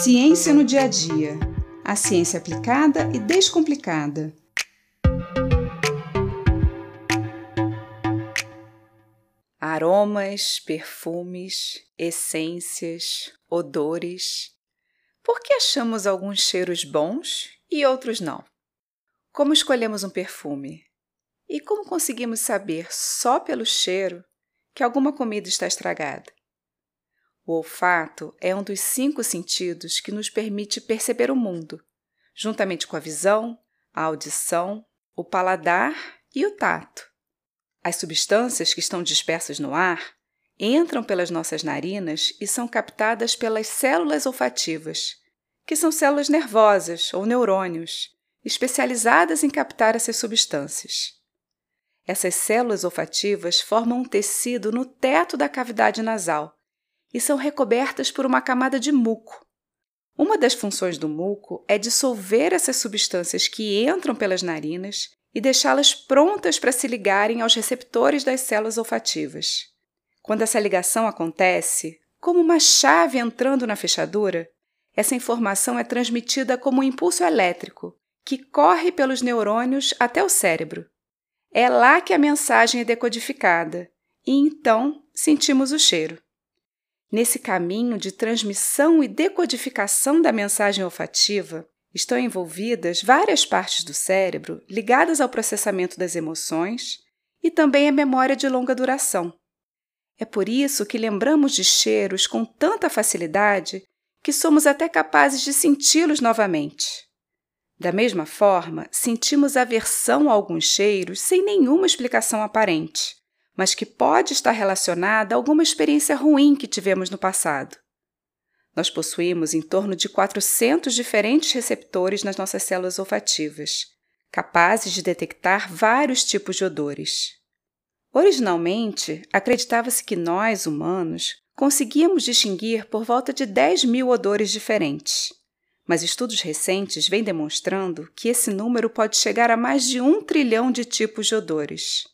Ciência no dia a dia. A ciência aplicada e descomplicada. Aromas, perfumes, essências, odores. Por que achamos alguns cheiros bons e outros não? Como escolhemos um perfume? E como conseguimos saber só pelo cheiro que alguma comida está estragada? O olfato é um dos cinco sentidos que nos permite perceber o mundo, juntamente com a visão, a audição, o paladar e o tato. As substâncias que estão dispersas no ar entram pelas nossas narinas e são captadas pelas células olfativas, que são células nervosas ou neurônios, especializadas em captar essas substâncias. Essas células olfativas formam um tecido no teto da cavidade nasal e são recobertas por uma camada de muco. Uma das funções do muco é dissolver essas substâncias que entram pelas narinas e deixá-las prontas para se ligarem aos receptores das células olfativas. Quando essa ligação acontece, como uma chave entrando na fechadura, essa informação é transmitida como um impulso elétrico que corre pelos neurônios até o cérebro. É lá que a mensagem é decodificada e então sentimos o cheiro. Nesse caminho de transmissão e decodificação da mensagem olfativa, estão envolvidas várias partes do cérebro ligadas ao processamento das emoções e também a memória de longa duração. É por isso que lembramos de cheiros com tanta facilidade que somos até capazes de senti-los novamente. Da mesma forma, sentimos aversão a alguns cheiros sem nenhuma explicação aparente mas que pode estar relacionada a alguma experiência ruim que tivemos no passado. Nós possuímos em torno de 400 diferentes receptores nas nossas células olfativas, capazes de detectar vários tipos de odores. Originalmente, acreditava-se que nós, humanos, conseguíamos distinguir por volta de 10 mil odores diferentes, mas estudos recentes vêm demonstrando que esse número pode chegar a mais de um trilhão de tipos de odores.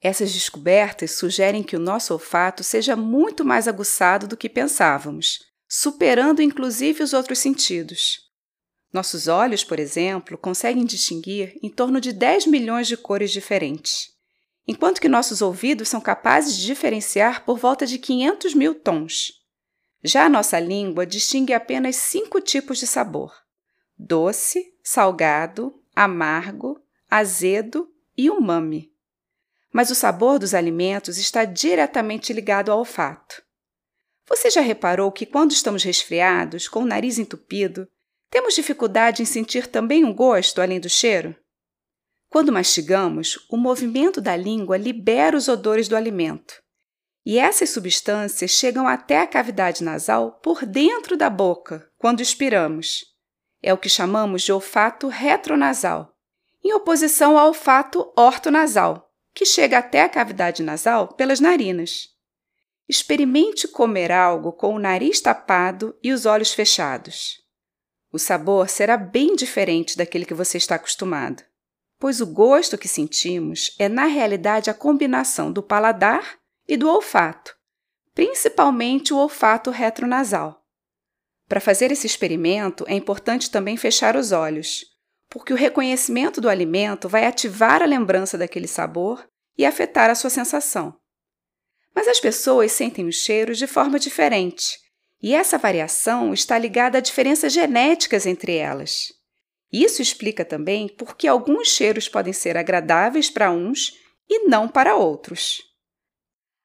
Essas descobertas sugerem que o nosso olfato seja muito mais aguçado do que pensávamos, superando inclusive os outros sentidos. Nossos olhos, por exemplo, conseguem distinguir em torno de 10 milhões de cores diferentes, enquanto que nossos ouvidos são capazes de diferenciar por volta de 500 mil tons. Já a nossa língua distingue apenas cinco tipos de sabor: doce, salgado, amargo, azedo e umami mas o sabor dos alimentos está diretamente ligado ao olfato. Você já reparou que quando estamos resfriados, com o nariz entupido, temos dificuldade em sentir também um gosto além do cheiro? Quando mastigamos, o movimento da língua libera os odores do alimento. E essas substâncias chegam até a cavidade nasal por dentro da boca quando expiramos. É o que chamamos de olfato retronasal, em oposição ao olfato ortonasal, que chega até a cavidade nasal pelas narinas. Experimente comer algo com o nariz tapado e os olhos fechados. O sabor será bem diferente daquele que você está acostumado, pois o gosto que sentimos é, na realidade, a combinação do paladar e do olfato, principalmente o olfato retronasal. Para fazer esse experimento, é importante também fechar os olhos porque o reconhecimento do alimento vai ativar a lembrança daquele sabor e afetar a sua sensação. Mas as pessoas sentem os cheiros de forma diferente, e essa variação está ligada a diferenças genéticas entre elas. Isso explica também por que alguns cheiros podem ser agradáveis para uns e não para outros.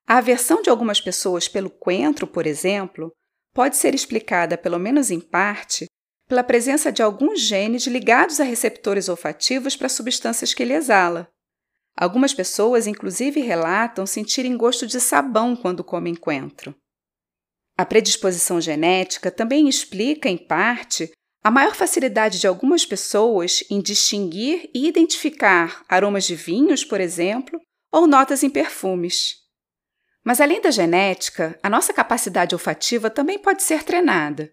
A aversão de algumas pessoas pelo coentro, por exemplo, pode ser explicada, pelo menos em parte, pela presença de alguns genes ligados a receptores olfativos para substâncias que ele exala. Algumas pessoas, inclusive, relatam sentirem gosto de sabão quando comem coentro. A predisposição genética também explica, em parte, a maior facilidade de algumas pessoas em distinguir e identificar aromas de vinhos, por exemplo, ou notas em perfumes. Mas além da genética, a nossa capacidade olfativa também pode ser treinada.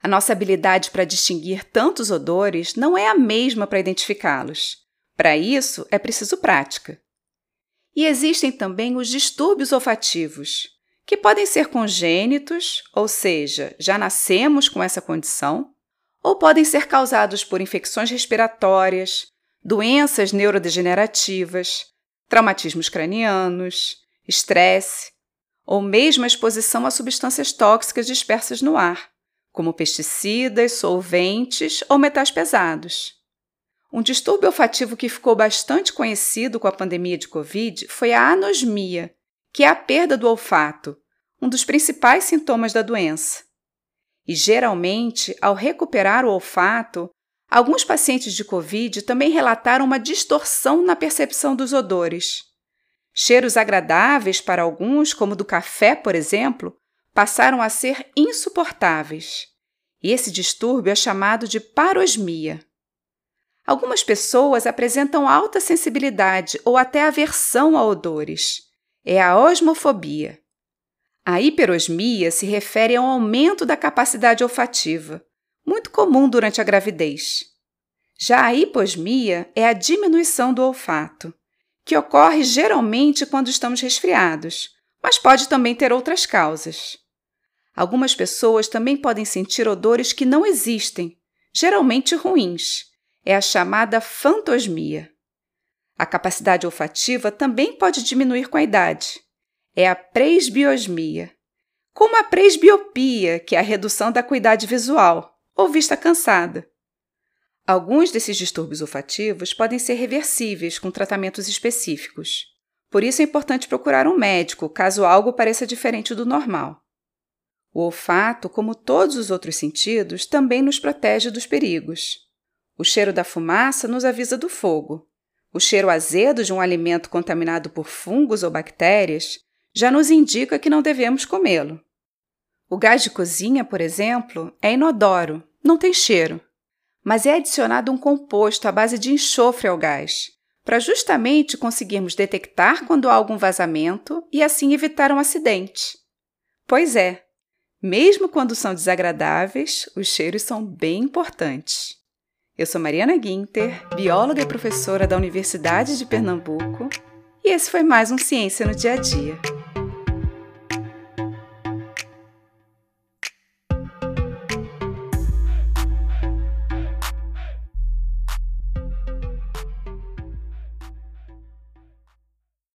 A nossa habilidade para distinguir tantos odores não é a mesma para identificá-los. Para isso, é preciso prática. E existem também os distúrbios olfativos, que podem ser congênitos, ou seja, já nascemos com essa condição, ou podem ser causados por infecções respiratórias, doenças neurodegenerativas, traumatismos cranianos, estresse, ou mesmo a exposição a substâncias tóxicas dispersas no ar, como pesticidas, solventes ou metais pesados. Um distúrbio olfativo que ficou bastante conhecido com a pandemia de Covid foi a anosmia, que é a perda do olfato, um dos principais sintomas da doença. E geralmente, ao recuperar o olfato, alguns pacientes de Covid também relataram uma distorção na percepção dos odores. Cheiros agradáveis para alguns, como do café, por exemplo, passaram a ser insuportáveis. E esse distúrbio é chamado de parosmia. Algumas pessoas apresentam alta sensibilidade ou até aversão a odores. É a osmofobia. A hiperosmia se refere ao aumento da capacidade olfativa, muito comum durante a gravidez. Já a hiposmia é a diminuição do olfato, que ocorre geralmente quando estamos resfriados, mas pode também ter outras causas. Algumas pessoas também podem sentir odores que não existem, geralmente ruins, é a chamada fantosmia. A capacidade olfativa também pode diminuir com a idade. É a presbiosmia. Como a presbiopia, que é a redução da acuidade visual, ou vista cansada. Alguns desses distúrbios olfativos podem ser reversíveis com tratamentos específicos. Por isso é importante procurar um médico caso algo pareça diferente do normal. O olfato, como todos os outros sentidos, também nos protege dos perigos. O cheiro da fumaça nos avisa do fogo. O cheiro azedo de um alimento contaminado por fungos ou bactérias já nos indica que não devemos comê-lo. O gás de cozinha, por exemplo, é inodoro, não tem cheiro, mas é adicionado um composto à base de enxofre ao gás, para justamente conseguirmos detectar quando há algum vazamento e assim evitar um acidente. Pois é, mesmo quando são desagradáveis, os cheiros são bem importantes. Eu sou Mariana Guinter, bióloga e professora da Universidade de Pernambuco, e esse foi mais um Ciência no Dia a Dia.